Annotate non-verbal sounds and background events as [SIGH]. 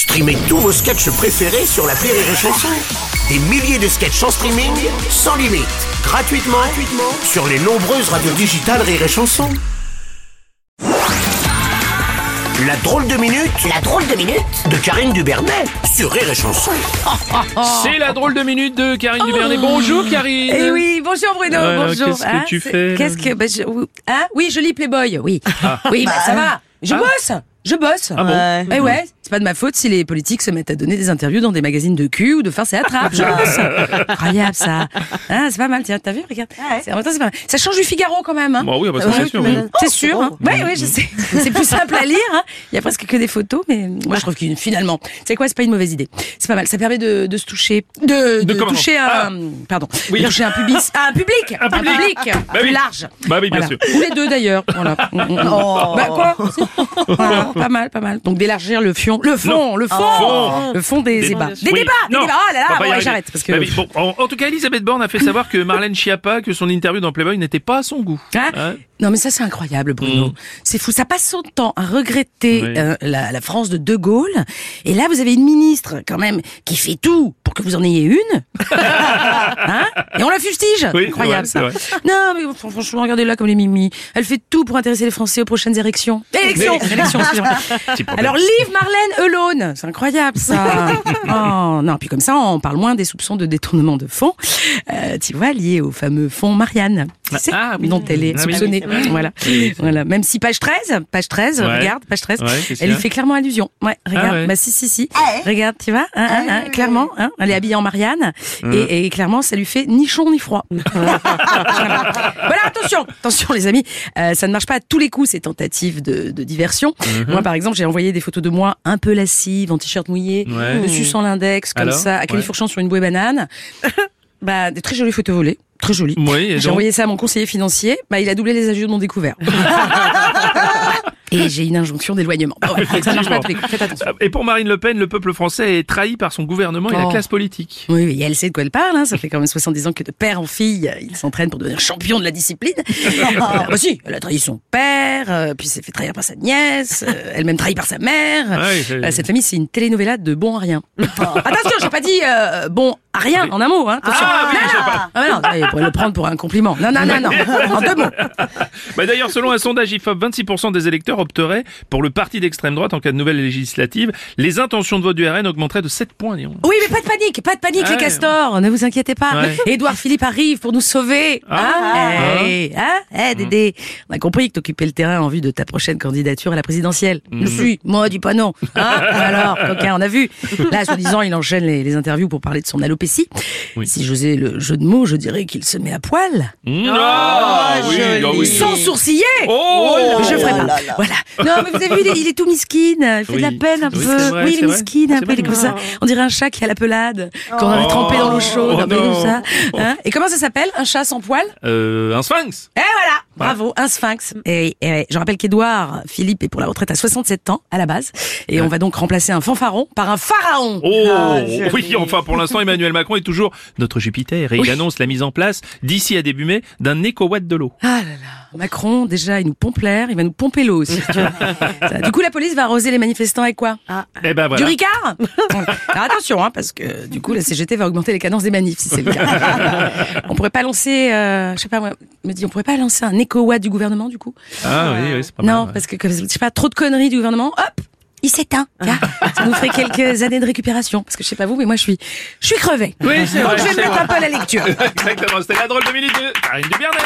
Streamez tous vos sketchs préférés sur la Rire et Chanson. Des milliers de sketchs en streaming, sans limite, gratuitement, gratuitement sur les nombreuses radios digitales Rire et Chanson. La drôle de minute, la drôle de minute de Karine Dubernet sur Rire et Chanson. [LAUGHS] C'est la drôle de minute de Karine Dubernet. Bonjour Karine. Eh oui, bonjour Bruno, bonjour. qu'est-ce que tu c'est- fais, là Qu'est-ce que bah, je- hein? Oui, je lis Playboy, oui. Oui, bah, ça va. Je Ah. bosse. Je bosse. Ah bon Eh ouais, c'est pas de ma faute si les politiques se mettent à donner des interviews dans des magazines de cul ou de farce et attrape. Je bosse. [LAUGHS] Incroyable ça. Hein, c'est pas mal, tiens, t'as vu, regarde. En même temps, c'est pas mal. Ça change du Figaro quand même. Hein. Bah oui, bah ça, c'est sûr, oui. C'est sûr. Hein. Ouais, ouais, je sais. C'est plus simple à lire. Hein. Il y a presque que des photos, mais moi je trouve que finalement, c'est quoi, c'est pas une mauvaise idée. C'est pas mal. Ça permet de, de se toucher, de, toucher Ah. un, pardon, Oui. de toucher un pubis, [LAUGHS] un public, Un public. Bah plus oui. large. Bah oui, bien Voilà. sûr. Ou les deux d'ailleurs. Voilà. Mm, mm, mm. Bah quoi Voilà, Pas mal, pas mal. Donc d'élargir le fion, le fond, le fond, le fond des, débats. Des Oui. débats, des débats. Oh là là, bon, j'arrête parce que. Bah oui, bon, en, en tout cas, Elisabeth Borne a fait savoir que Marlène Schiappa, que son interview dans Playboy n'était pas à son goût. Hein Hein non mais ça c'est incroyable Bruno. Mm. C'est fou, ça passe son temps à regretter Oui. euh, la, la France de De Gaulle et là vous avez une ministre quand même qui fait tout pour que vous en ayez une. [LAUGHS] hein et on la fustige. Oui, incroyable vrai, ça. Non mais fr- franchement regardez-là comme les mimi. Elle fait tout pour intéresser les Français aux prochaines élections. Élections, élections. [LAUGHS] Alors livre Marlène Eulone, c'est incroyable ça. [LAUGHS] oh, non, puis comme ça on parle moins des soupçons de détournement de fonds, euh, tu vois, liés au fameux fonds Marianne, sais, Ah, oui. dont elle est Ah, soupçonnée. Voilà. voilà. Même si page 13, page 13, Ouais. regarde, page 13, Ouais, qu'est-ce elle y fait clairement allusion. Ouais, regarde. ouais. Bah si, si, si. Regarde, tu vois, hein, hein, hein, clairement, hein, elle est habillée en Marianne et, et clairement ça lui fait ni chaud ni froid. [LAUGHS] voilà, attention, attention les amis, euh, ça ne marche pas à tous les coups ces tentatives de, de diversion. Moi par exemple, j'ai envoyé des photos de moi un peu lascive, en t-shirt mouillé, Ouais. dessus sans l'index, comme Alors ça, à califourchant sur une bouée banane. [LAUGHS] bah, des très jolies photos volées, très. Oui, et J'ai envoyé ça à mon conseiller financier. Bah, il a doublé les ajouts non découverts. [LAUGHS] Et j'ai une injonction d'éloignement. Bon, ouais, ça marche pas à tous les coups. Faites attention. Et pour Marine Le Pen, le peuple français est trahi par son gouvernement et la Oh. classe politique. Oui, oui, elle sait de quoi elle parle. Hein. Ça fait quand même 70 ans que de père en fille, il s'entraîne pour devenir champion de la discipline. [LAUGHS] euh, bah si, elle a trahi son père, euh, puis s'est fait trahir par sa nièce, euh, elle-même trahie par sa mère. Ah Euh, cette famille, c'est une telenovela de bon à rien. [LAUGHS] Attention, dit euh, bon rien en un mot. Hein. Attention. Ah oui. Ah, non, vous pourrez le prendre pour un compliment. Non, non, non, non. En deux mots. [LAUGHS] Bah D'ailleurs, selon un sondage IFOP, 26% des électeurs opteraient pour le parti d'extrême droite en cas de nouvelle législative. Les intentions de vote du RN augmenteraient de 7 points, Léon. Oui, mais pas de panique, pas de panique, les castors, ne vous inquiétez pas. Ouais. [LAUGHS] Édouard Philippe arrive pour nous sauver. Ah. Eh, hein Eh, Dédé, on a compris que t'occupais le terrain en vue de ta prochaine candidature à la présidentielle. Je suis, moi, dis pas non. Hein Alors, coquin, on a vu. Là, soi-disant, il enchaîne les, les interviews pour parler de son alopécie. Oui. Si j'osais le jeu de mots, je dirais qu'il se met à poil. Mmh, ah, oui, ah oui. Sans sourciller Oh je ferai pas. Voilà. Non, mais vous avez vu, il est, il est tout miskin. Il fait de la peine un Oui, peu. vrai, oui, il est miskin un peu. Il est comme ça. On dirait un chat qui a la pelade, qu'on aurait trempé dans l'eau chaude, Oh un peu non. comme ça. Hein Et comment ça s'appelle? Un chat sans poil? Euh, un sphinx Et voilà Bravo, un sphinx. Et, je rappelle qu'Edouard Philippe est pour la retraite à 67 ans à la base. Et on va donc remplacer un fanfaron par un pharaon. Oh Ah, oui, enfin pour l'instant Emmanuel Macron est toujours notre Jupiter et il annonce la mise en place d'ici à début mai d'un éco-watt de l'eau. Ah là là. Macron, déjà, il nous pompe l'air, il va nous pomper l'eau aussi. tu vois. Ça, du coup, la police va arroser les manifestants avec quoi? Eh ben voilà. Du Ricard? Alors attention, hein, parce que du coup, la CGT va augmenter les cadences des manifs, si c'est le cas. on pourrait pas lancer, euh, je sais pas, moi, me dit, on pourrait pas lancer un éco-watt du gouvernement, du coup Ah oui, oui, c'est pas Non, mal. ouais. parce que, que, je sais pas, trop de conneries du gouvernement, hop il s'éteint. Ça nous ferait quelques années de récupération. Parce que je sais pas vous, mais moi je suis, je suis crevée. Oui, c'est Donc vrai, je vais me mettre vrai. un peu à la lecture. [LAUGHS] Exactement, c'était la drôle de minute de Karine Dubernet.